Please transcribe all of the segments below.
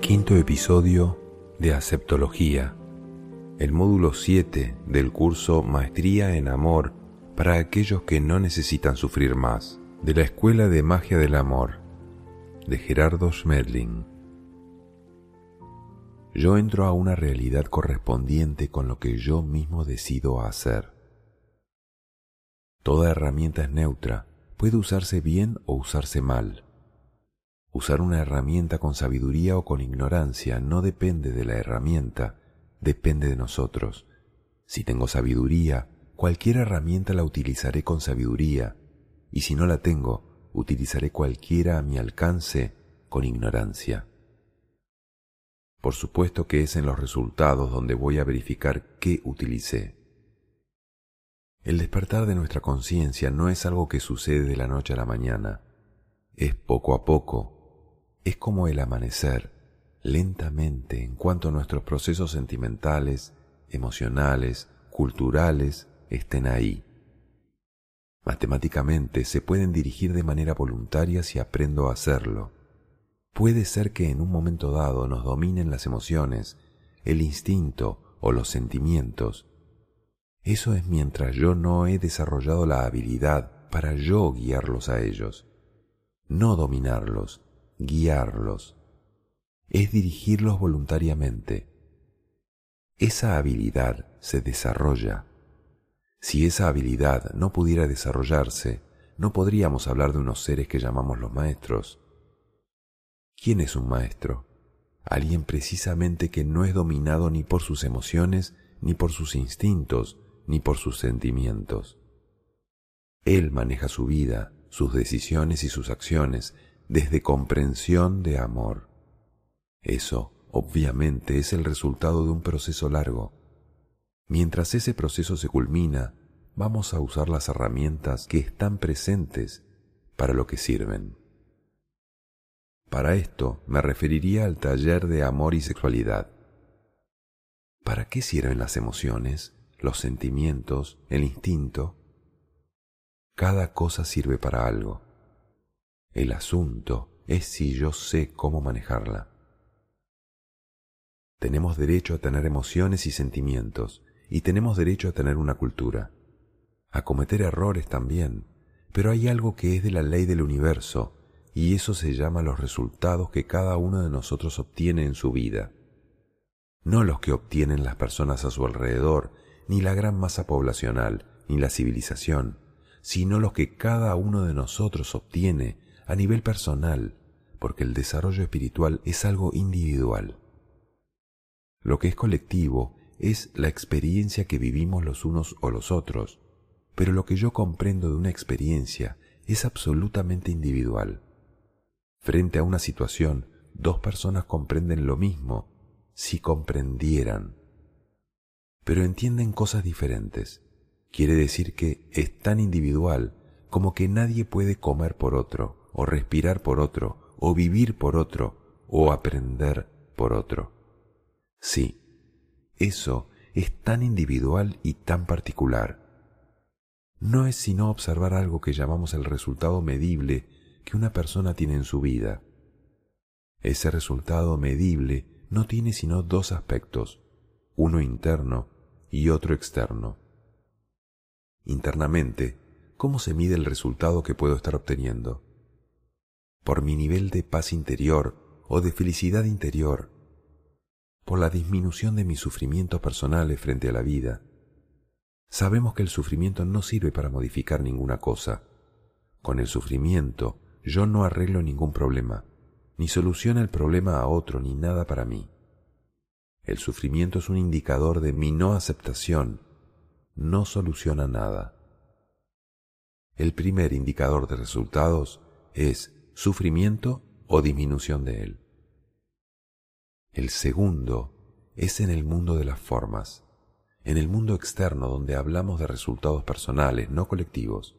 Quinto episodio de Aceptología, el módulo 7 del curso Maestría en Amor para aquellos que no necesitan sufrir más, de la Escuela de Magia del Amor, de Gerardo Schmerling. Yo entro a una realidad correspondiente con lo que yo mismo decido hacer. Toda herramienta es neutra, puede usarse bien o usarse mal. Usar una herramienta con sabiduría o con ignorancia no depende de la herramienta, depende de nosotros. Si tengo sabiduría, cualquier herramienta la utilizaré con sabiduría, y si no la tengo, utilizaré cualquiera a mi alcance con ignorancia. Por supuesto que es en los resultados donde voy a verificar qué utilicé. El despertar de nuestra conciencia no es algo que sucede de la noche a la mañana, es poco a poco, es como el amanecer, lentamente en cuanto nuestros procesos sentimentales, emocionales, culturales estén ahí. Matemáticamente se pueden dirigir de manera voluntaria si aprendo a hacerlo. Puede ser que en un momento dado nos dominen las emociones, el instinto o los sentimientos. Eso es mientras yo no he desarrollado la habilidad para yo guiarlos a ellos. No dominarlos, guiarlos. Es dirigirlos voluntariamente. Esa habilidad se desarrolla. Si esa habilidad no pudiera desarrollarse, no podríamos hablar de unos seres que llamamos los maestros. ¿Quién es un maestro? Alguien precisamente que no es dominado ni por sus emociones, ni por sus instintos, ni por sus sentimientos. Él maneja su vida, sus decisiones y sus acciones desde comprensión de amor. Eso, obviamente, es el resultado de un proceso largo. Mientras ese proceso se culmina, vamos a usar las herramientas que están presentes para lo que sirven. Para esto me referiría al taller de amor y sexualidad. ¿Para qué sirven las emociones, los sentimientos, el instinto? Cada cosa sirve para algo. El asunto es si yo sé cómo manejarla. Tenemos derecho a tener emociones y sentimientos, y tenemos derecho a tener una cultura, a cometer errores también, pero hay algo que es de la ley del universo y eso se llama los resultados que cada uno de nosotros obtiene en su vida. No los que obtienen las personas a su alrededor, ni la gran masa poblacional, ni la civilización, sino los que cada uno de nosotros obtiene a nivel personal, porque el desarrollo espiritual es algo individual. Lo que es colectivo es la experiencia que vivimos los unos o los otros, pero lo que yo comprendo de una experiencia es absolutamente individual. Frente a una situación, dos personas comprenden lo mismo si comprendieran, pero entienden cosas diferentes. Quiere decir que es tan individual como que nadie puede comer por otro, o respirar por otro, o vivir por otro, o aprender por otro. Sí, eso es tan individual y tan particular. No es sino observar algo que llamamos el resultado medible que una persona tiene en su vida. Ese resultado medible no tiene sino dos aspectos, uno interno y otro externo. Internamente, ¿cómo se mide el resultado que puedo estar obteniendo? Por mi nivel de paz interior o de felicidad interior, por la disminución de mis sufrimientos personales frente a la vida. Sabemos que el sufrimiento no sirve para modificar ninguna cosa. Con el sufrimiento yo no arreglo ningún problema, ni soluciona el problema a otro, ni nada para mí. El sufrimiento es un indicador de mi no aceptación, no soluciona nada. El primer indicador de resultados es sufrimiento o disminución de él. El segundo es en el mundo de las formas, en el mundo externo donde hablamos de resultados personales, no colectivos.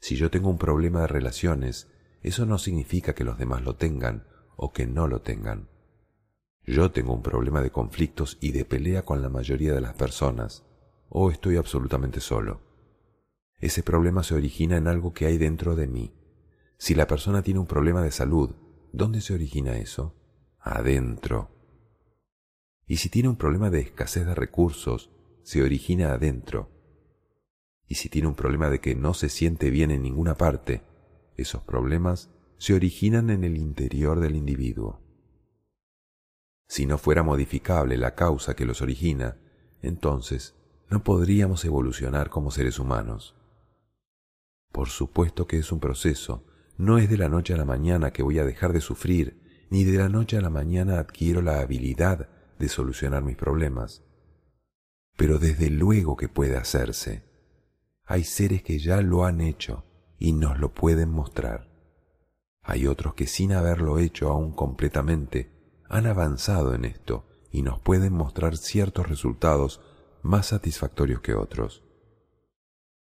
Si yo tengo un problema de relaciones, eso no significa que los demás lo tengan o que no lo tengan. Yo tengo un problema de conflictos y de pelea con la mayoría de las personas, o estoy absolutamente solo. ese problema se origina en algo que hay dentro de mí. Si la persona tiene un problema de salud, ¿dónde se origina eso? Adentro. Y si tiene un problema de escasez de recursos, se origina adentro. Y si tiene un problema de que no se siente bien en ninguna parte, esos problemas se originan en el interior del individuo. Si no fuera modificable la causa que los origina, entonces no podríamos evolucionar como seres humanos. Por supuesto que es un proceso, no es de la noche a la mañana que voy a dejar de sufrir, ni de la noche a la mañana adquiero la habilidad de solucionar mis problemas. Pero desde luego que puede hacerse. Hay seres que ya lo han hecho y nos lo pueden mostrar. Hay otros que sin haberlo hecho aún completamente han avanzado en esto y nos pueden mostrar ciertos resultados más satisfactorios que otros.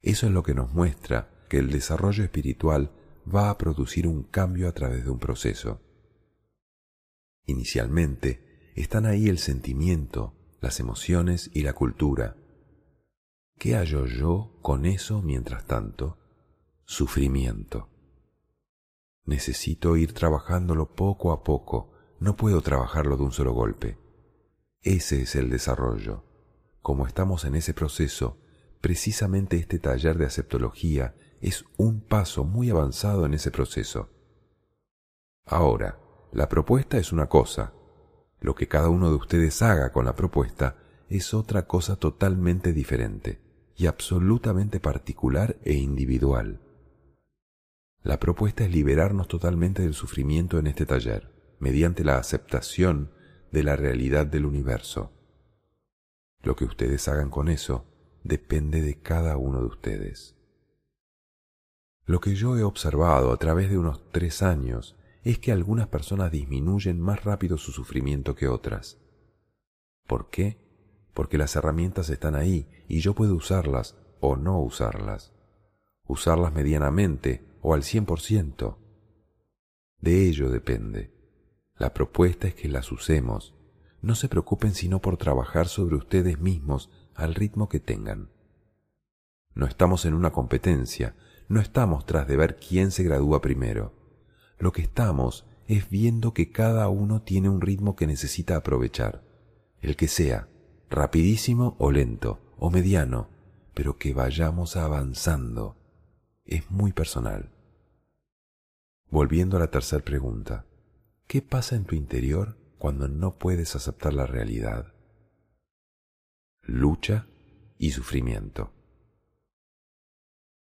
Eso es lo que nos muestra que el desarrollo espiritual va a producir un cambio a través de un proceso. Inicialmente están ahí el sentimiento, las emociones y la cultura. ¿Qué hallo yo con eso mientras tanto? Sufrimiento. Necesito ir trabajándolo poco a poco, no puedo trabajarlo de un solo golpe. Ese es el desarrollo. Como estamos en ese proceso, precisamente este taller de aceptología es un paso muy avanzado en ese proceso. Ahora, la propuesta es una cosa. Lo que cada uno de ustedes haga con la propuesta es otra cosa totalmente diferente y absolutamente particular e individual. La propuesta es liberarnos totalmente del sufrimiento en este taller, mediante la aceptación de la realidad del universo. Lo que ustedes hagan con eso depende de cada uno de ustedes. Lo que yo he observado a través de unos tres años es que algunas personas disminuyen más rápido su sufrimiento que otras. ¿Por qué? Porque las herramientas están ahí y yo puedo usarlas o no usarlas. Usarlas medianamente o al cien por ciento. De ello depende. La propuesta es que las usemos. No se preocupen sino por trabajar sobre ustedes mismos al ritmo que tengan. No estamos en una competencia, no estamos tras de ver quién se gradúa primero. Lo que estamos es viendo que cada uno tiene un ritmo que necesita aprovechar, el que sea, rapidísimo o lento, o mediano, pero que vayamos avanzando. Es muy personal. Volviendo a la tercera pregunta, ¿qué pasa en tu interior cuando no puedes aceptar la realidad? Lucha y sufrimiento.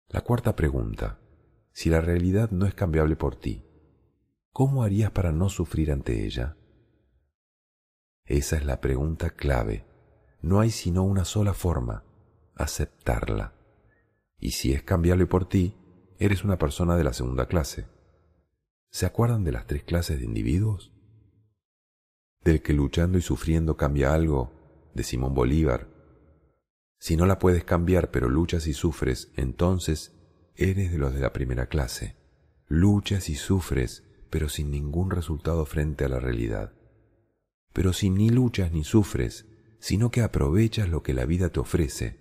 La cuarta pregunta, si la realidad no es cambiable por ti, ¿cómo harías para no sufrir ante ella? Esa es la pregunta clave. No hay sino una sola forma, aceptarla. Y si es cambiable por ti, eres una persona de la segunda clase. ¿Se acuerdan de las tres clases de individuos? Del que luchando y sufriendo cambia algo, de Simón Bolívar. Si no la puedes cambiar pero luchas y sufres, entonces eres de los de la primera clase. Luchas y sufres, pero sin ningún resultado frente a la realidad. Pero si ni luchas ni sufres, sino que aprovechas lo que la vida te ofrece,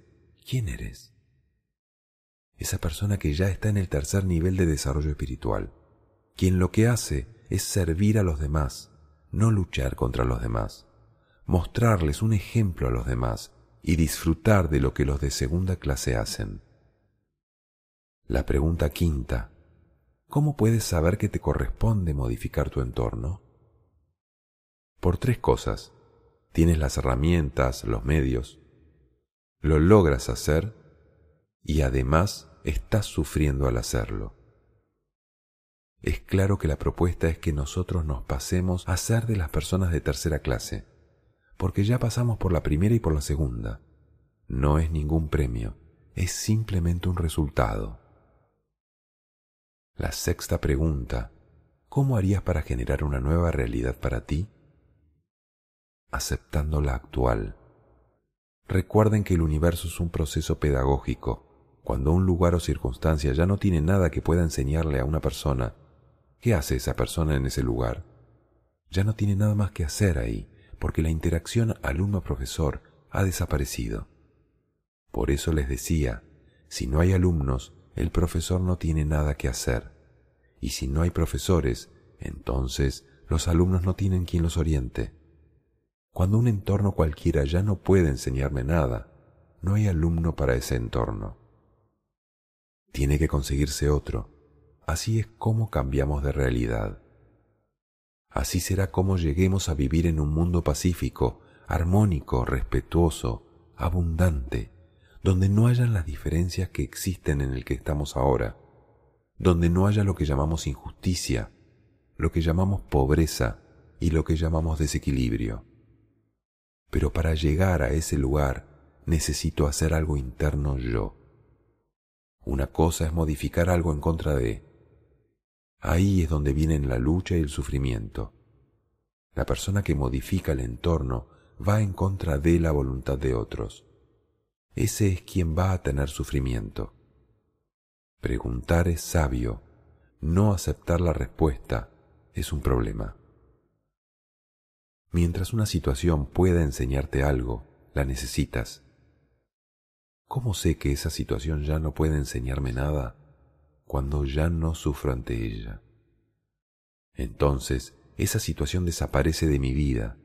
¿quién eres? Esa persona que ya está en el tercer nivel de desarrollo espiritual quien lo que hace es servir a los demás, no luchar contra los demás, mostrarles un ejemplo a los demás y disfrutar de lo que los de segunda clase hacen. La pregunta quinta, ¿cómo puedes saber que te corresponde modificar tu entorno? Por tres cosas. Tienes las herramientas, los medios, lo logras hacer y además estás sufriendo al hacerlo es claro que la propuesta es que nosotros nos pasemos a ser de las personas de tercera clase, porque ya pasamos por la primera y por la segunda. No es ningún premio, es simplemente un resultado. La sexta pregunta, ¿cómo harías para generar una nueva realidad para ti? Aceptando la actual. Recuerden que el universo es un proceso pedagógico. Cuando un lugar o circunstancia ya no tiene nada que pueda enseñarle a una persona, ¿Qué hace esa persona en ese lugar? Ya no tiene nada más que hacer ahí, porque la interacción alumno-profesor ha desaparecido. Por eso les decía, Si no hay alumnos, el profesor no tiene nada que hacer. Y si no hay profesores, entonces los alumnos no tienen quien los oriente. Cuando un entorno cualquiera ya no puede enseñarme nada, no hay alumno para ese entorno. Tiene que conseguirse otro. Así es como cambiamos de realidad. Así será como lleguemos a vivir en un mundo pacífico, armónico, respetuoso, abundante, donde no hayan las diferencias que existen en el que estamos ahora, donde no haya lo que llamamos injusticia, lo que llamamos pobreza y lo que llamamos desequilibrio. Pero para llegar a ese lugar necesito hacer algo interno yo. Una cosa es modificar algo en contra de. Ahí es donde vienen la lucha y el sufrimiento. La persona que modifica el entorno va en contra de la voluntad de otros. Ese es quien va a tener sufrimiento. Preguntar es sabio, no aceptar la respuesta es un problema. Mientras una situación pueda enseñarte algo, la necesitas. ¿Cómo sé que esa situación ya no puede enseñarme nada cuando ya no sufro ante ella? Entonces, esa situación desaparece de mi vida.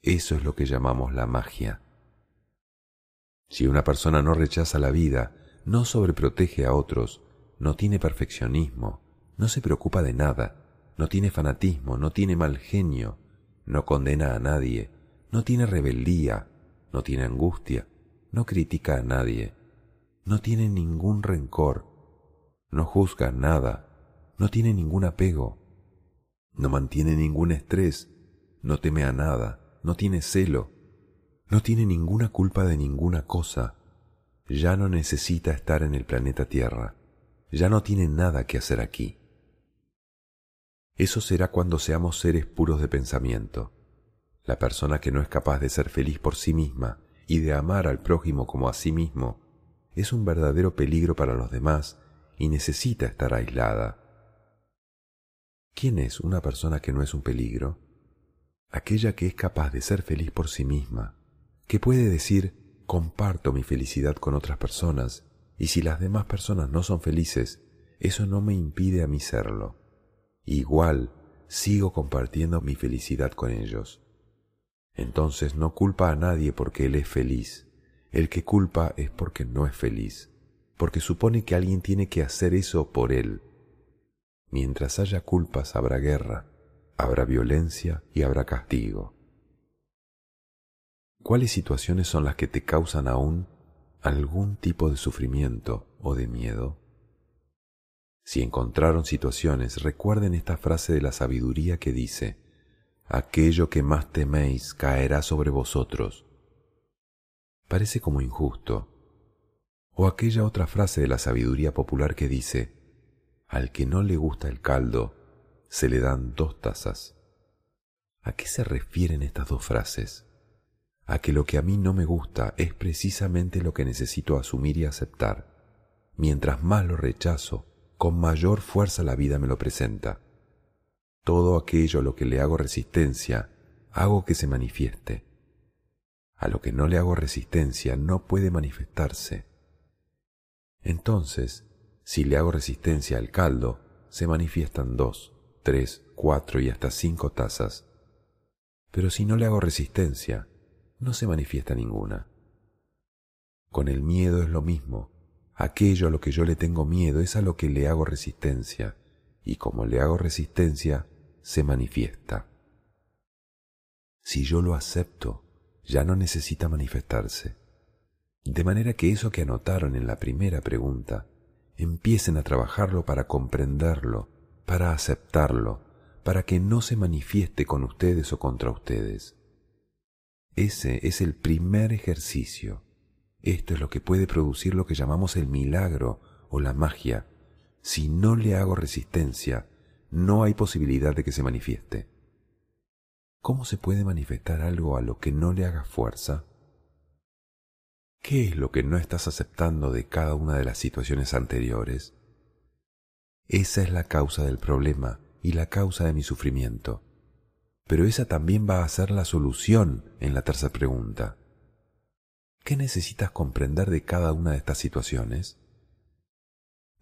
Eso es lo que llamamos la magia. Si una persona no rechaza la vida, no sobreprotege a otros, no tiene perfeccionismo, no se preocupa de nada, no tiene fanatismo, no tiene mal genio, no condena a nadie, no tiene rebeldía, no tiene angustia, no critica a nadie, no tiene ningún rencor, no juzga nada, no tiene ningún apego, no mantiene ningún estrés, no teme a nada, no tiene celo, no tiene ninguna culpa de ninguna cosa, ya no necesita estar en el planeta Tierra, ya no tiene nada que hacer aquí. Eso será cuando seamos seres puros de pensamiento. La persona que no es capaz de ser feliz por sí misma y de amar al prójimo como a sí mismo es un verdadero peligro para los demás y necesita estar aislada. ¿Quién es una persona que no es un peligro? Aquella que es capaz de ser feliz por sí misma, que puede decir comparto mi felicidad con otras personas y si las demás personas no son felices, eso no me impide a mí serlo. Igual sigo compartiendo mi felicidad con ellos. Entonces no culpa a nadie porque él es feliz. El que culpa es porque no es feliz, porque supone que alguien tiene que hacer eso por él. Mientras haya culpas habrá guerra, habrá violencia y habrá castigo. ¿Cuáles situaciones son las que te causan aún algún tipo de sufrimiento o de miedo? Si encontraron situaciones, recuerden esta frase de la sabiduría que dice, aquello que más teméis caerá sobre vosotros. Parece como injusto. O aquella otra frase de la sabiduría popular que dice, al que no le gusta el caldo, se le dan dos tazas. ¿A qué se refieren estas dos frases? A que lo que a mí no me gusta es precisamente lo que necesito asumir y aceptar. Mientras más lo rechazo, con mayor fuerza la vida me lo presenta. Todo aquello a lo que le hago resistencia, hago que se manifieste. A lo que no le hago resistencia no puede manifestarse. Entonces, si le hago resistencia al caldo, se manifiestan dos, tres, cuatro y hasta cinco tazas. Pero si no le hago resistencia, no se manifiesta ninguna. Con el miedo es lo mismo. Aquello a lo que yo le tengo miedo es a lo que le hago resistencia, y como le hago resistencia, se manifiesta. Si yo lo acepto, ya no necesita manifestarse. De manera que eso que anotaron en la primera pregunta, empiecen a trabajarlo para comprenderlo, para aceptarlo, para que no se manifieste con ustedes o contra ustedes. Ese es el primer ejercicio. Esto es lo que puede producir lo que llamamos el milagro o la magia. Si no le hago resistencia, no hay posibilidad de que se manifieste. ¿Cómo se puede manifestar algo a lo que no le haga fuerza? ¿Qué es lo que no estás aceptando de cada una de las situaciones anteriores? Esa es la causa del problema y la causa de mi sufrimiento. Pero esa también va a ser la solución en la tercera pregunta. ¿Qué necesitas comprender de cada una de estas situaciones?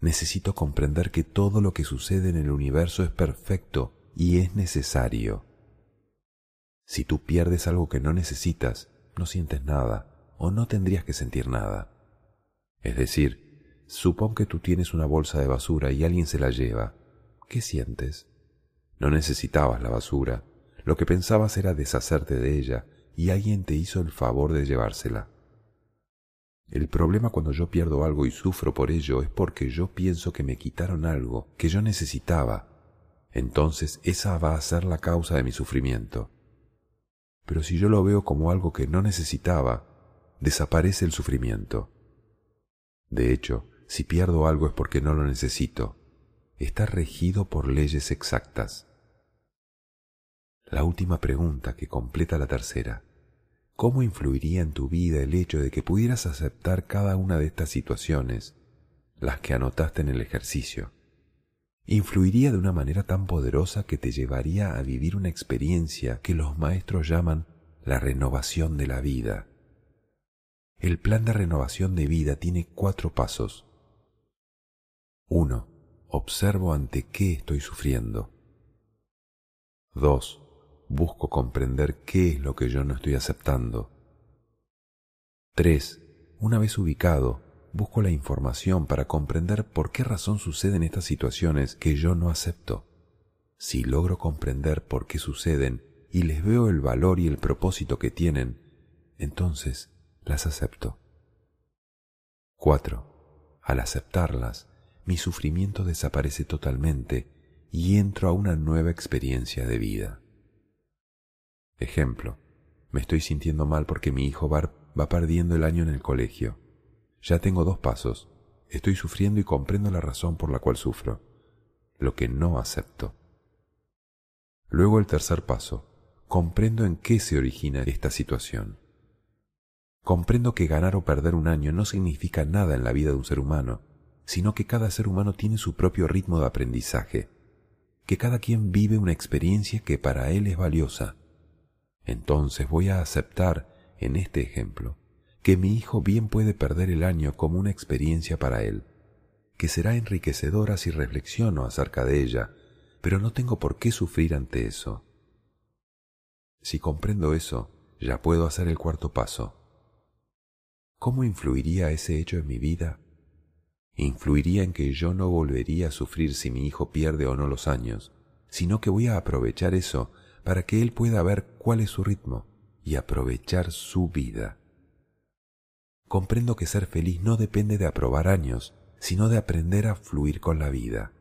Necesito comprender que todo lo que sucede en el universo es perfecto y es necesario. Si tú pierdes algo que no necesitas, no sientes nada o no tendrías que sentir nada. Es decir, supón que tú tienes una bolsa de basura y alguien se la lleva. ¿Qué sientes? No necesitabas la basura. Lo que pensabas era deshacerte de ella y alguien te hizo el favor de llevársela. El problema cuando yo pierdo algo y sufro por ello es porque yo pienso que me quitaron algo que yo necesitaba. Entonces esa va a ser la causa de mi sufrimiento. Pero si yo lo veo como algo que no necesitaba, desaparece el sufrimiento. De hecho, si pierdo algo es porque no lo necesito. Está regido por leyes exactas. La última pregunta que completa la tercera. ¿Cómo influiría en tu vida el hecho de que pudieras aceptar cada una de estas situaciones, las que anotaste en el ejercicio? Influiría de una manera tan poderosa que te llevaría a vivir una experiencia que los maestros llaman la renovación de la vida. El plan de renovación de vida tiene cuatro pasos. 1. Observo ante qué estoy sufriendo. 2 busco comprender qué es lo que yo no estoy aceptando. 3. Una vez ubicado, busco la información para comprender por qué razón suceden estas situaciones que yo no acepto. Si logro comprender por qué suceden y les veo el valor y el propósito que tienen, entonces las acepto. 4. Al aceptarlas, mi sufrimiento desaparece totalmente y entro a una nueva experiencia de vida. Ejemplo, me estoy sintiendo mal porque mi hijo va, va perdiendo el año en el colegio. Ya tengo dos pasos. Estoy sufriendo y comprendo la razón por la cual sufro, lo que no acepto. Luego el tercer paso. Comprendo en qué se origina esta situación. Comprendo que ganar o perder un año no significa nada en la vida de un ser humano, sino que cada ser humano tiene su propio ritmo de aprendizaje, que cada quien vive una experiencia que para él es valiosa entonces voy a aceptar, en este ejemplo, que mi hijo bien puede perder el año como una experiencia para él, que será enriquecedora si reflexiono acerca de ella, pero no tengo por qué sufrir ante eso. Si comprendo eso, ya puedo hacer el cuarto paso. ¿Cómo influiría ese hecho en mi vida? Influiría en que yo no volvería a sufrir si mi hijo pierde o no los años, sino que voy a aprovechar eso para que él pueda ver cuál es su ritmo y aprovechar su vida. Comprendo que ser feliz no depende de aprobar años, sino de aprender a fluir con la vida.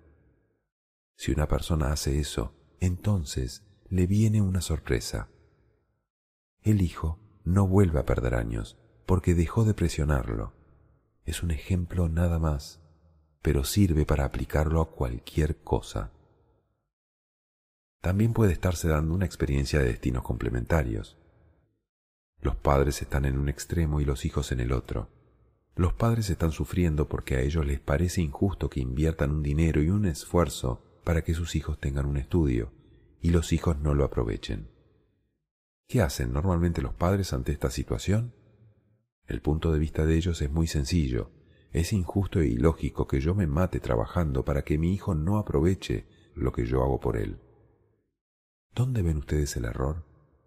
Si una persona hace eso, entonces le viene una sorpresa. El hijo no vuelve a perder años porque dejó de presionarlo. Es un ejemplo nada más, pero sirve para aplicarlo a cualquier cosa también puede estarse dando una experiencia de destinos complementarios. Los padres están en un extremo y los hijos en el otro. Los padres están sufriendo porque a ellos les parece injusto que inviertan un dinero y un esfuerzo para que sus hijos tengan un estudio y los hijos no lo aprovechen. ¿Qué hacen normalmente los padres ante esta situación? El punto de vista de ellos es muy sencillo. Es injusto e ilógico que yo me mate trabajando para que mi hijo no aproveche lo que yo hago por él. ¿Dónde ven ustedes el error?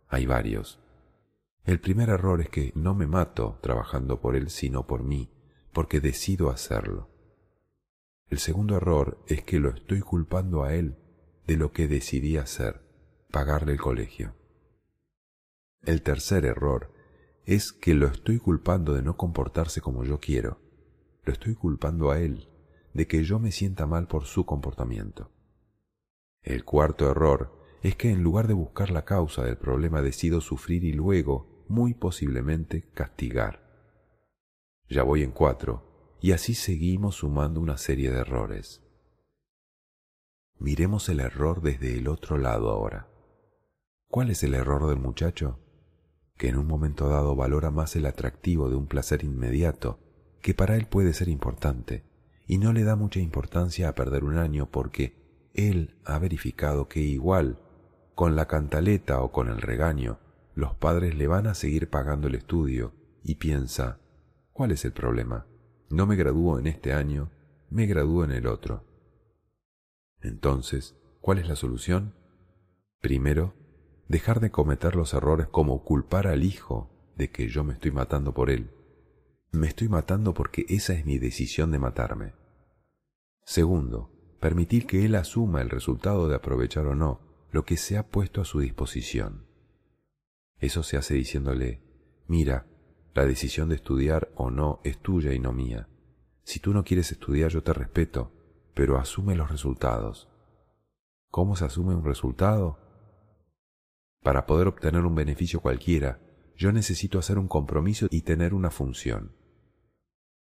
Hay varios. El primer error es que no me mato trabajando por él, sino por mí, porque decido hacerlo. El segundo error es que lo estoy culpando a él de lo que decidí hacer, pagarle el colegio. El tercer error es que lo estoy culpando de no comportarse como yo quiero. Lo estoy culpando a él de que yo me sienta mal por su comportamiento. El cuarto error es que en lugar de buscar la causa del problema decido sufrir y luego, muy posiblemente, castigar. Ya voy en cuatro, y así seguimos sumando una serie de errores. Miremos el error desde el otro lado ahora. ¿Cuál es el error del muchacho? Que en un momento dado valora más el atractivo de un placer inmediato, que para él puede ser importante, y no le da mucha importancia a perder un año porque él ha verificado que igual con la cantaleta o con el regaño, los padres le van a seguir pagando el estudio y piensa, ¿cuál es el problema? No me gradúo en este año me gradúo en el otro. Entonces, ¿cuál es la solución? Primero, dejar de cometer los errores como culpar al hijo de que yo me estoy matando por él. Me estoy matando porque esa es mi decisión de matarme. Segundo, permitir que él asuma el resultado de aprovechar o no lo que se ha puesto a su disposición. Eso se hace diciéndole, mira, la decisión de estudiar o no es tuya y no mía. Si tú no quieres estudiar yo te respeto, pero asume los resultados. ¿Cómo se asume un resultado? Para poder obtener un beneficio cualquiera, yo necesito hacer un compromiso y tener una función.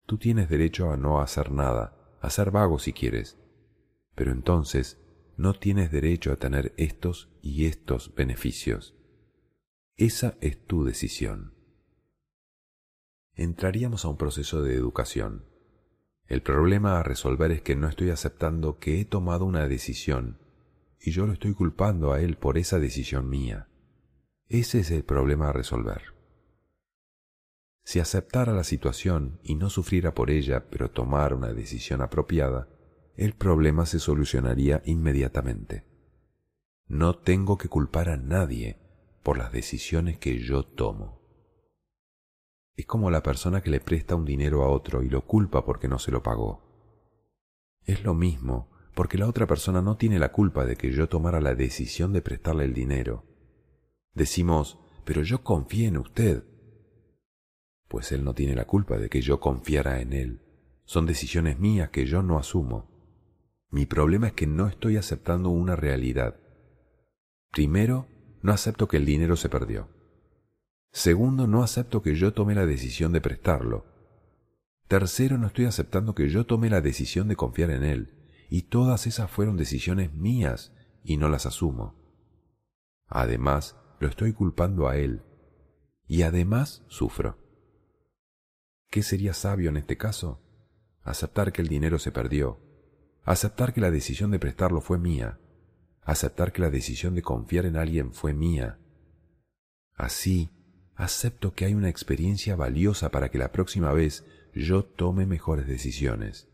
Tú tienes derecho a no hacer nada, a ser vago si quieres, pero entonces no tienes derecho a tener estos y estos beneficios. Esa es tu decisión. Entraríamos a un proceso de educación. El problema a resolver es que no estoy aceptando que he tomado una decisión y yo lo estoy culpando a él por esa decisión mía. Ese es el problema a resolver. Si aceptara la situación y no sufriera por ella, pero tomara una decisión apropiada, el problema se solucionaría inmediatamente. No tengo que culpar a nadie por las decisiones que yo tomo. Es como la persona que le presta un dinero a otro y lo culpa porque no se lo pagó. Es lo mismo porque la otra persona no tiene la culpa de que yo tomara la decisión de prestarle el dinero. Decimos, pero yo confié en usted. Pues él no tiene la culpa de que yo confiara en él. Son decisiones mías que yo no asumo. Mi problema es que no estoy aceptando una realidad. Primero, no acepto que el dinero se perdió. Segundo, no acepto que yo tome la decisión de prestarlo. Tercero, no estoy aceptando que yo tome la decisión de confiar en él. Y todas esas fueron decisiones mías y no las asumo. Además, lo estoy culpando a él. Y además sufro. ¿Qué sería sabio en este caso? Aceptar que el dinero se perdió. Aceptar que la decisión de prestarlo fue mía. Aceptar que la decisión de confiar en alguien fue mía. Así, acepto que hay una experiencia valiosa para que la próxima vez yo tome mejores decisiones.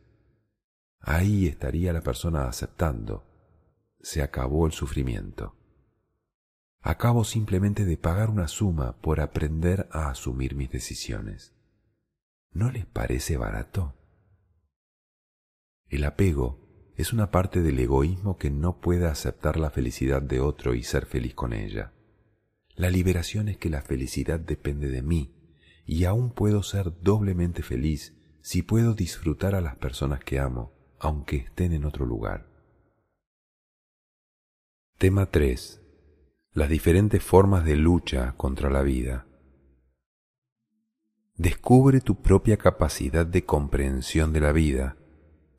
Ahí estaría la persona aceptando. Se acabó el sufrimiento acabo simplemente de pagar una suma por aprender a asumir mis decisiones. ¿No les parece barato? El apego es una parte del egoísmo que no puede aceptar la felicidad de otro y ser feliz con ella. La liberación es que la felicidad depende de mí y aún puedo ser doblemente feliz si puedo disfrutar a las personas que amo, aunque estén en otro lugar. Tema 3 las diferentes formas de lucha contra la vida. Descubre tu propia capacidad de comprensión de la vida,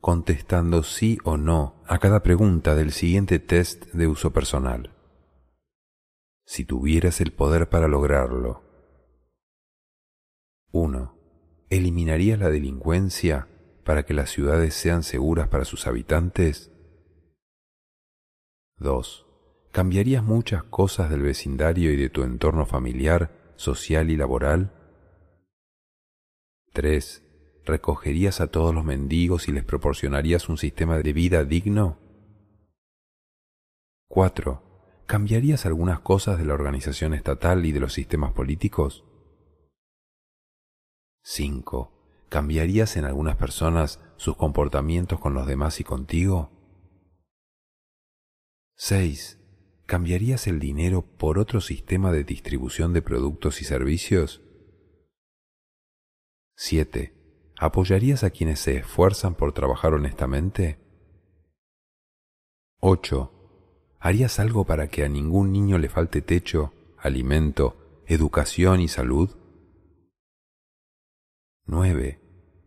contestando sí o no a cada pregunta del siguiente test de uso personal. Si tuvieras el poder para lograrlo. 1. ¿Eliminarías la delincuencia para que las ciudades sean seguras para sus habitantes? 2 ¿Cambiarías muchas cosas del vecindario y de tu entorno familiar, social y laboral? 3. ¿Recogerías a todos los mendigos y les proporcionarías un sistema de vida digno? 4. ¿Cambiarías algunas cosas de la organización estatal y de los sistemas políticos? 5. ¿Cambiarías en algunas personas sus comportamientos con los demás y contigo? 6. ¿Cambiarías el dinero por otro sistema de distribución de productos y servicios? 7. ¿Apoyarías a quienes se esfuerzan por trabajar honestamente? 8. ¿Harías algo para que a ningún niño le falte techo, alimento, educación y salud? 9.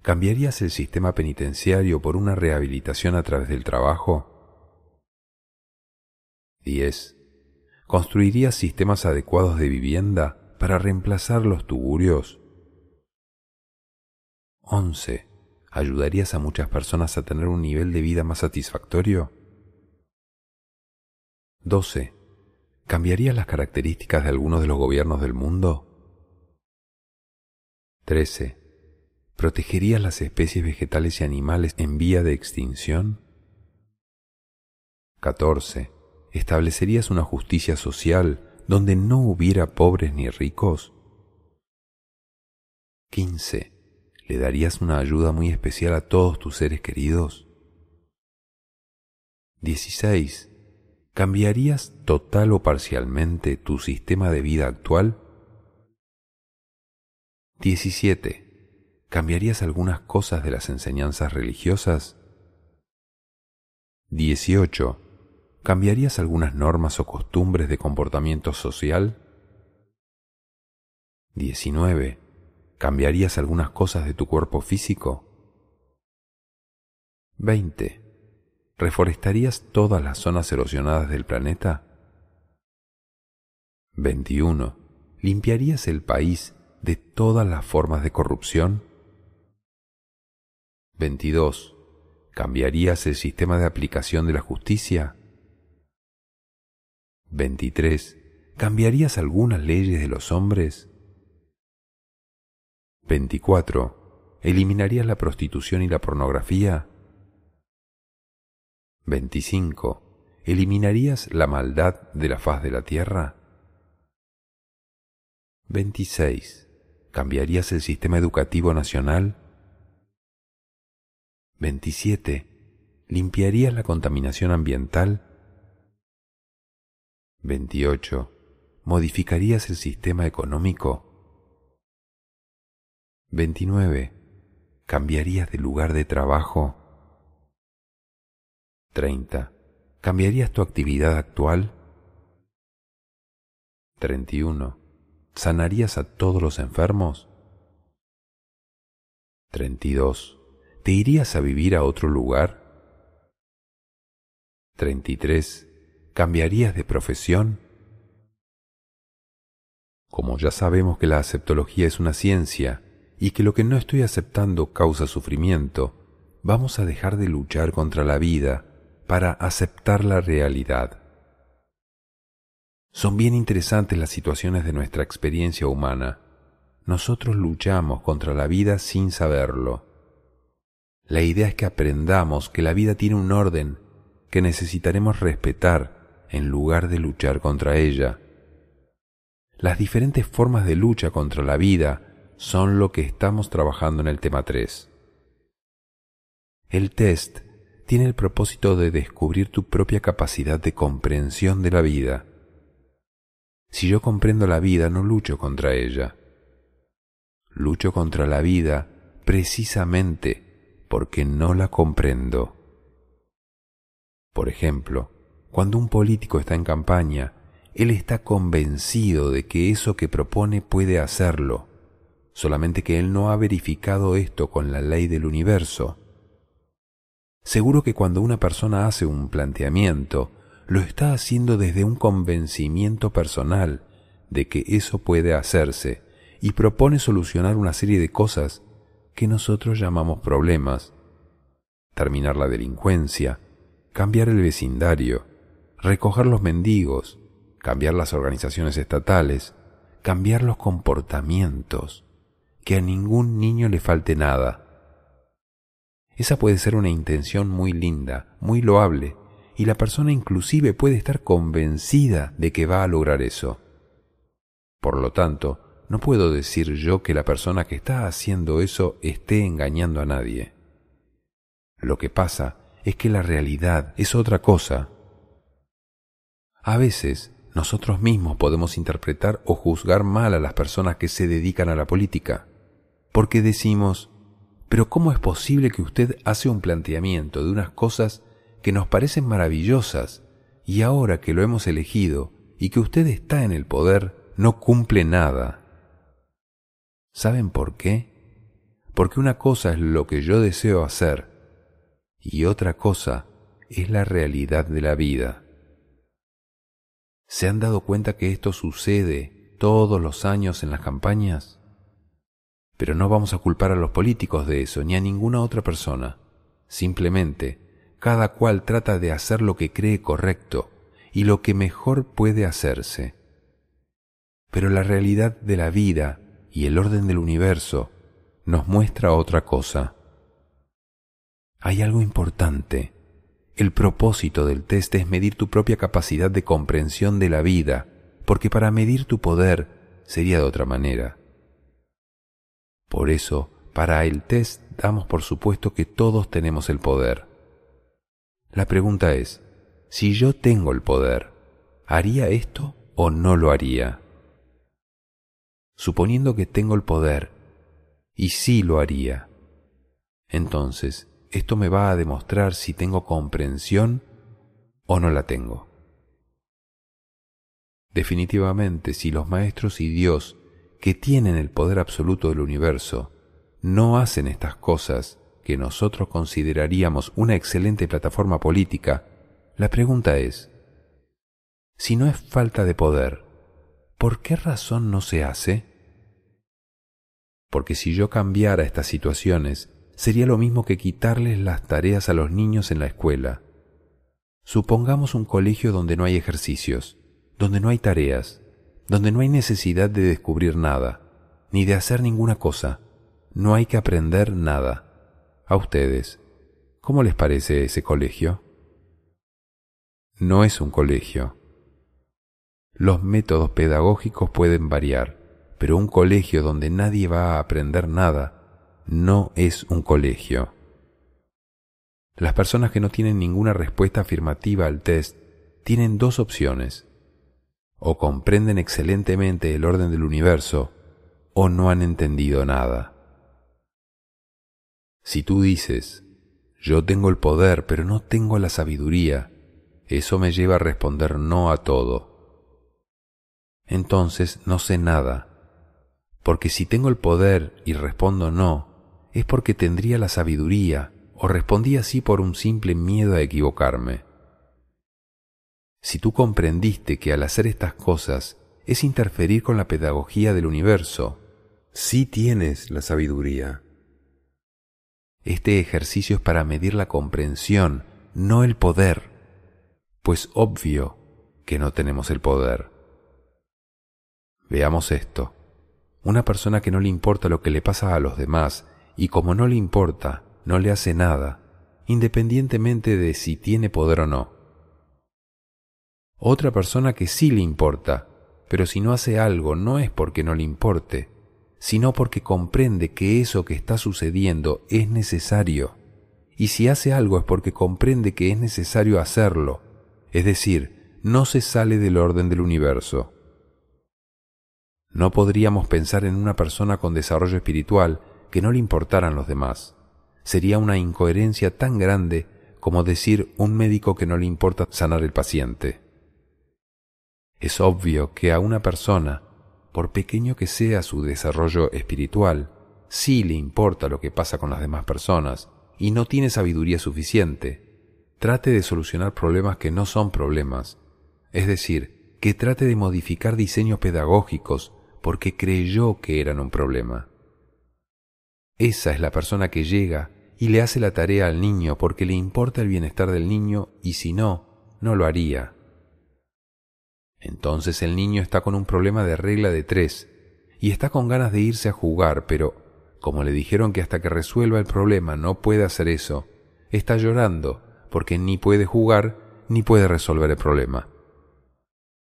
¿Cambiarías el sistema penitenciario por una rehabilitación a través del trabajo? 10. ¿Construirías sistemas adecuados de vivienda para reemplazar los tuburios? 11. ¿Ayudarías a muchas personas a tener un nivel de vida más satisfactorio? 12. ¿Cambiarías las características de algunos de los gobiernos del mundo? 13. ¿Protegerías las especies vegetales y animales en vía de extinción? 14. ¿Establecerías una justicia social donde no hubiera pobres ni ricos? 15. ¿Le darías una ayuda muy especial a todos tus seres queridos? 16. ¿Cambiarías total o parcialmente tu sistema de vida actual? 17. ¿Cambiarías algunas cosas de las enseñanzas religiosas? 18. ¿Cambiarías algunas normas o costumbres de comportamiento social? 19. ¿Cambiarías algunas cosas de tu cuerpo físico? 20. ¿Reforestarías todas las zonas erosionadas del planeta? 21. ¿Limpiarías el país de todas las formas de corrupción? 22. ¿Cambiarías el sistema de aplicación de la justicia? 23. ¿Cambiarías algunas leyes de los hombres? 24. ¿Eliminarías la prostitución y la pornografía? 25. ¿Eliminarías la maldad de la faz de la tierra? 26. ¿Cambiarías el sistema educativo nacional? 27. ¿Limpiarías la contaminación ambiental? 28. ¿Modificarías el sistema económico? 29. ¿Cambiarías de lugar de trabajo? 30. ¿Cambiarías tu actividad actual? 31. ¿Sanarías a todos los enfermos? 32. ¿Te irías a vivir a otro lugar? 33. ¿Cambiarías de profesión? Como ya sabemos que la aceptología es una ciencia y que lo que no estoy aceptando causa sufrimiento, vamos a dejar de luchar contra la vida para aceptar la realidad. Son bien interesantes las situaciones de nuestra experiencia humana. Nosotros luchamos contra la vida sin saberlo. La idea es que aprendamos que la vida tiene un orden que necesitaremos respetar en lugar de luchar contra ella. Las diferentes formas de lucha contra la vida son lo que estamos trabajando en el tema 3. El test tiene el propósito de descubrir tu propia capacidad de comprensión de la vida. Si yo comprendo la vida, no lucho contra ella. Lucho contra la vida precisamente porque no la comprendo. Por ejemplo, cuando un político está en campaña, él está convencido de que eso que propone puede hacerlo, solamente que él no ha verificado esto con la ley del universo. Seguro que cuando una persona hace un planteamiento, lo está haciendo desde un convencimiento personal de que eso puede hacerse y propone solucionar una serie de cosas que nosotros llamamos problemas. Terminar la delincuencia, cambiar el vecindario, recoger los mendigos, cambiar las organizaciones estatales, cambiar los comportamientos, que a ningún niño le falte nada. Esa puede ser una intención muy linda, muy loable, y la persona inclusive puede estar convencida de que va a lograr eso. Por lo tanto, no puedo decir yo que la persona que está haciendo eso esté engañando a nadie. Lo que pasa es que la realidad es otra cosa a veces nosotros mismos podemos interpretar o juzgar mal a las personas que se dedican a la política, porque decimos, pero ¿cómo es posible que usted hace un planteamiento de unas cosas que nos parecen maravillosas y ahora que lo hemos elegido y que usted está en el poder, no cumple nada? ¿Saben por qué? Porque una cosa es lo que yo deseo hacer y otra cosa es la realidad de la vida. ¿Se han dado cuenta que esto sucede todos los años en las campañas? Pero no vamos a culpar a los políticos de eso, ni a ninguna otra persona. Simplemente, cada cual trata de hacer lo que cree correcto y lo que mejor puede hacerse. Pero la realidad de la vida y el orden del universo nos muestra otra cosa. Hay algo importante. El propósito del test es medir tu propia capacidad de comprensión de la vida, porque para medir tu poder sería de otra manera. Por eso, para el test damos por supuesto que todos tenemos el poder. La pregunta es, si yo tengo el poder, ¿haría esto o no lo haría? Suponiendo que tengo el poder, y sí lo haría, entonces esto me va a demostrar si tengo comprensión o no la tengo. Definitivamente, si los maestros y Dios, que tienen el poder absoluto del universo, no hacen estas cosas que nosotros consideraríamos una excelente plataforma política, la pregunta es, si no es falta de poder, ¿por qué razón no se hace? Porque si yo cambiara estas situaciones, sería lo mismo que quitarles las tareas a los niños en la escuela. Supongamos un colegio donde no hay ejercicios, donde no hay tareas, donde no hay necesidad de descubrir nada, ni de hacer ninguna cosa no hay que aprender nada. A ustedes, ¿cómo les parece ese colegio? No es un colegio. Los métodos pedagógicos pueden variar, pero un colegio donde nadie va a aprender nada no es un colegio. Las personas que no tienen ninguna respuesta afirmativa al test tienen dos opciones. O comprenden excelentemente el orden del universo, o no han entendido nada. Si tú dices, yo tengo el poder, pero no tengo la sabiduría, eso me lleva a responder no a todo. Entonces no sé nada, porque si tengo el poder y respondo no, es porque tendría la sabiduría o respondí así por un simple miedo a equivocarme. Si tú comprendiste que al hacer estas cosas es interferir con la pedagogía del universo, sí tienes la sabiduría este ejercicio es para medir la comprensión, no el poder, pues obvio que no tenemos el poder. Veamos esto. Una persona que no le importa lo que le pasa a los demás y como no le importa, no le hace nada, independientemente de si tiene poder o no. Otra persona que sí le importa, pero si no hace algo no es porque no le importe, sino porque comprende que eso que está sucediendo es necesario. Y si hace algo es porque comprende que es necesario hacerlo, es decir, no se sale del orden del universo. No podríamos pensar en una persona con desarrollo espiritual que no le importaran los demás. Sería una incoherencia tan grande como decir un médico que no le importa sanar el paciente. Es obvio que a una persona por pequeño que sea su desarrollo espiritual, sí le importa lo que pasa con las demás personas y no tiene sabiduría suficiente. Trate de solucionar problemas que no son problemas, es decir, que trate de modificar diseños pedagógicos porque creyó que eran un problema. Esa es la persona que llega y le hace la tarea al niño porque le importa el bienestar del niño y si no, no lo haría. Entonces el niño está con un problema de regla de tres y está con ganas de irse a jugar, pero como le dijeron que hasta que resuelva el problema no puede hacer eso, está llorando porque ni puede jugar ni puede resolver el problema.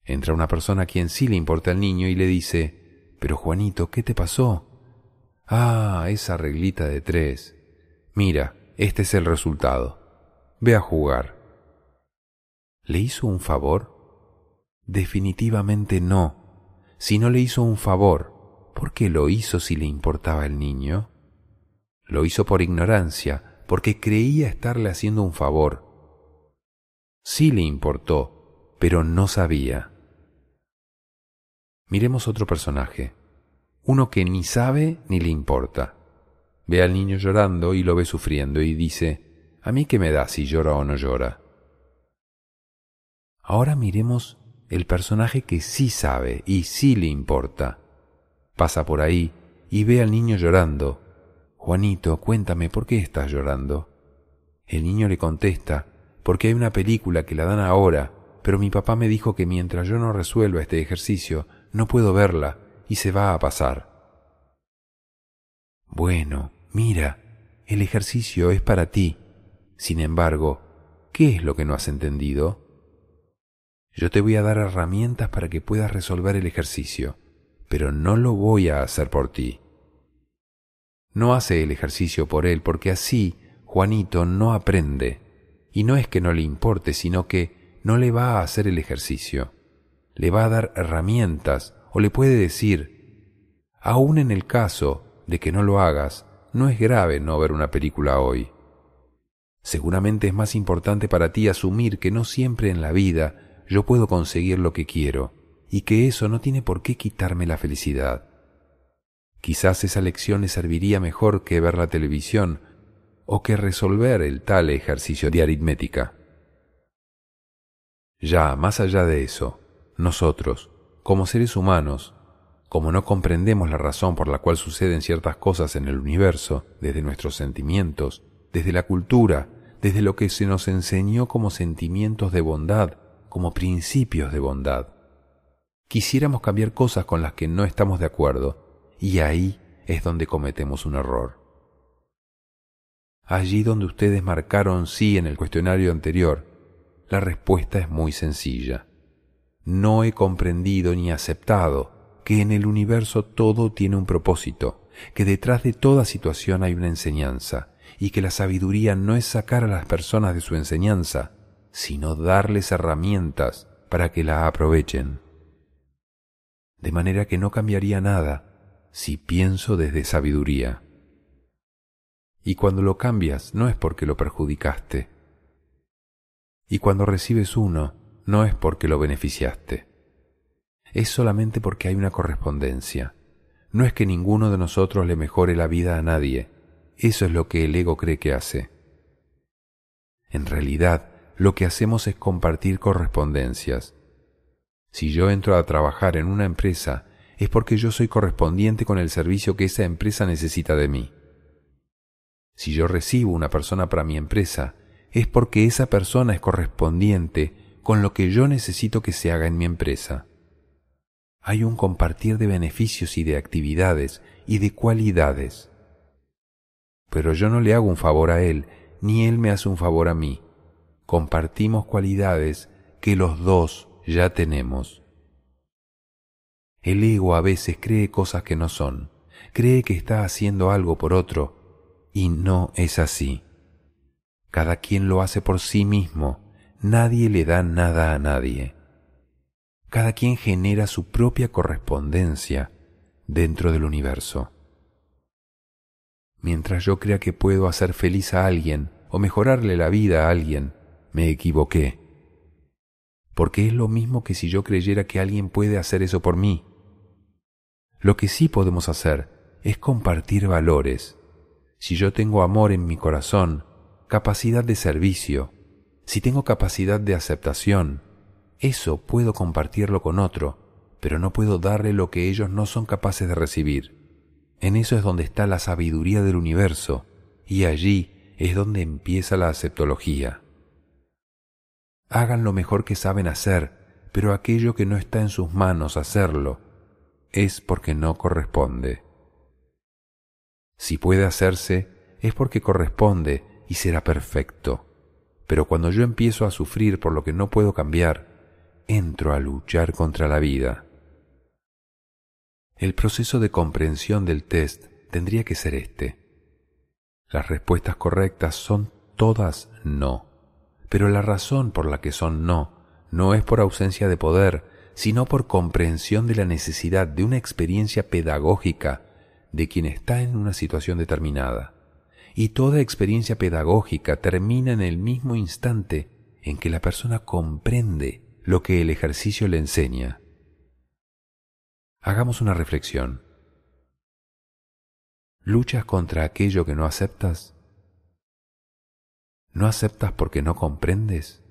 Entra una persona a quien sí le importa el niño y le dice, Pero Juanito, ¿qué te pasó? Ah, esa reglita de tres. Mira, este es el resultado. Ve a jugar. ¿Le hizo un favor? Definitivamente no. Si no le hizo un favor, ¿por qué lo hizo si le importaba el niño? Lo hizo por ignorancia, porque creía estarle haciendo un favor. Sí le importó, pero no sabía. Miremos otro personaje, uno que ni sabe ni le importa. Ve al niño llorando y lo ve sufriendo y dice, ¿a mí qué me da si llora o no llora? Ahora miremos el personaje que sí sabe y sí le importa. Pasa por ahí y ve al niño llorando. Juanito, cuéntame, ¿por qué estás llorando? El niño le contesta, porque hay una película que la dan ahora, pero mi papá me dijo que mientras yo no resuelva este ejercicio, no puedo verla y se va a pasar. Bueno, mira, el ejercicio es para ti. Sin embargo, ¿qué es lo que no has entendido? Yo te voy a dar herramientas para que puedas resolver el ejercicio, pero no lo voy a hacer por ti. No hace el ejercicio por él, porque así Juanito no aprende. Y no es que no le importe, sino que no le va a hacer el ejercicio. Le va a dar herramientas o le puede decir, aun en el caso de que no lo hagas, no es grave no ver una película hoy. Seguramente es más importante para ti asumir que no siempre en la vida yo puedo conseguir lo que quiero y que eso no tiene por qué quitarme la felicidad. Quizás esa lección le serviría mejor que ver la televisión o que resolver el tal ejercicio de aritmética. Ya, más allá de eso, nosotros, como seres humanos, como no comprendemos la razón por la cual suceden ciertas cosas en el universo, desde nuestros sentimientos, desde la cultura, desde lo que se nos enseñó como sentimientos de bondad, como principios de bondad. Quisiéramos cambiar cosas con las que no estamos de acuerdo, y ahí es donde cometemos un error. Allí donde ustedes marcaron sí en el cuestionario anterior, la respuesta es muy sencilla. No he comprendido ni aceptado que en el universo todo tiene un propósito, que detrás de toda situación hay una enseñanza, y que la sabiduría no es sacar a las personas de su enseñanza, sino darles herramientas para que la aprovechen. De manera que no cambiaría nada si pienso desde sabiduría. Y cuando lo cambias no es porque lo perjudicaste. Y cuando recibes uno no es porque lo beneficiaste. Es solamente porque hay una correspondencia. No es que ninguno de nosotros le mejore la vida a nadie, eso es lo que el ego cree que hace. En realidad, lo que hacemos es compartir correspondencias. Si yo entro a trabajar en una empresa, es porque yo soy correspondiente con el servicio que esa empresa necesita de mí. Si yo recibo una persona para mi empresa, es porque esa persona es correspondiente con lo que yo necesito que se haga en mi empresa. Hay un compartir de beneficios y de actividades y de cualidades pero yo no le hago un favor a él, ni él me hace un favor a mí. Compartimos cualidades que los dos ya tenemos. El ego a veces cree cosas que no son, cree que está haciendo algo por otro, y no es así. Cada quien lo hace por sí mismo, nadie le da nada a nadie. Cada quien genera su propia correspondencia dentro del universo. Mientras yo crea que puedo hacer feliz a alguien o mejorarle la vida a alguien, me equivoqué. Porque es lo mismo que si yo creyera que alguien puede hacer eso por mí. Lo que sí podemos hacer es compartir valores. Si yo tengo amor en mi corazón, capacidad de servicio, si tengo capacidad de aceptación, eso puedo compartirlo con otro, pero no puedo darle lo que ellos no son capaces de recibir. En eso es donde está la sabiduría del universo y allí es donde empieza la aceptología. Hagan lo mejor que saben hacer, pero aquello que no está en sus manos hacerlo es porque no corresponde. Si puede hacerse, es porque corresponde y será perfecto. Pero cuando yo empiezo a sufrir por lo que no puedo cambiar, entro a luchar contra la vida. El proceso de comprensión del test tendría que ser este. Las respuestas correctas son todas no, pero la razón por la que son no no es por ausencia de poder, sino por comprensión de la necesidad de una experiencia pedagógica de quien está en una situación determinada. Y toda experiencia pedagógica termina en el mismo instante en que la persona comprende lo que el ejercicio le enseña. Hagamos una reflexión. ¿Luchas contra aquello que no aceptas? ¿No aceptas porque no comprendes?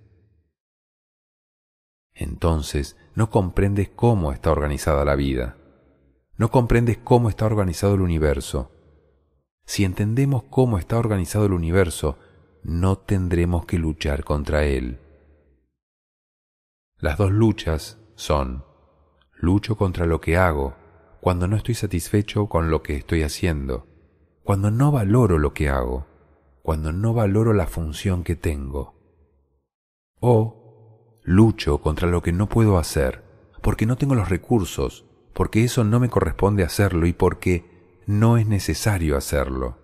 Entonces no comprendes cómo está organizada la vida. No comprendes cómo está organizado el universo. Si entendemos cómo está organizado el universo, no tendremos que luchar contra él. Las dos luchas son Lucho contra lo que hago cuando no estoy satisfecho con lo que estoy haciendo cuando no valoro lo que hago, cuando no valoro la función que tengo. O lucho contra lo que no puedo hacer, porque no tengo los recursos, porque eso no me corresponde hacerlo y porque no es necesario hacerlo.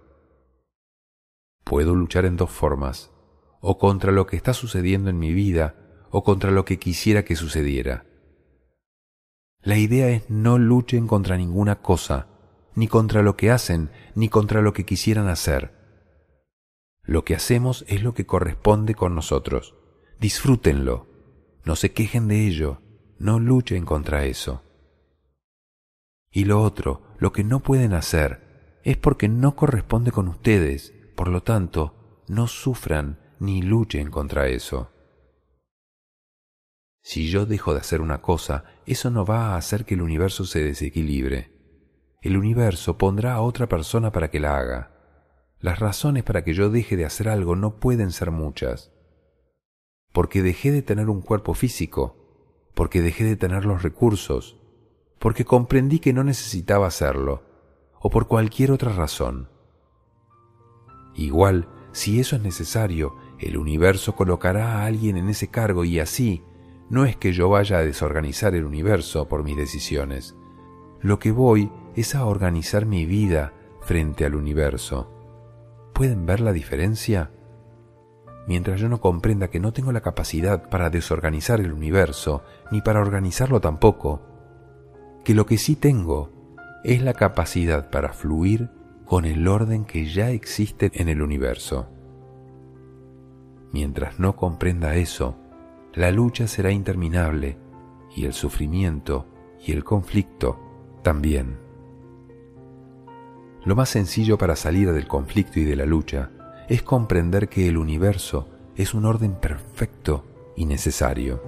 Puedo luchar en dos formas, o contra lo que está sucediendo en mi vida, o contra lo que quisiera que sucediera. La idea es no luchen contra ninguna cosa, ni contra lo que hacen, ni contra lo que quisieran hacer. Lo que hacemos es lo que corresponde con nosotros. Disfrútenlo. No se quejen de ello. No luchen contra eso. Y lo otro, lo que no pueden hacer, es porque no corresponde con ustedes. Por lo tanto, no sufran ni luchen contra eso. Si yo dejo de hacer una cosa, eso no va a hacer que el universo se desequilibre. El universo pondrá a otra persona para que la haga. Las razones para que yo deje de hacer algo no pueden ser muchas. Porque dejé de tener un cuerpo físico, porque dejé de tener los recursos, porque comprendí que no necesitaba hacerlo, o por cualquier otra razón. Igual, si eso es necesario, el universo colocará a alguien en ese cargo y así no es que yo vaya a desorganizar el universo por mis decisiones. Lo que voy es a organizar mi vida frente al universo. ¿Pueden ver la diferencia? Mientras yo no comprenda que no tengo la capacidad para desorganizar el universo, ni para organizarlo tampoco, que lo que sí tengo es la capacidad para fluir con el orden que ya existe en el universo. Mientras no comprenda eso, la lucha será interminable y el sufrimiento y el conflicto también. Lo más sencillo para salir del conflicto y de la lucha es comprender que el universo es un orden perfecto y necesario.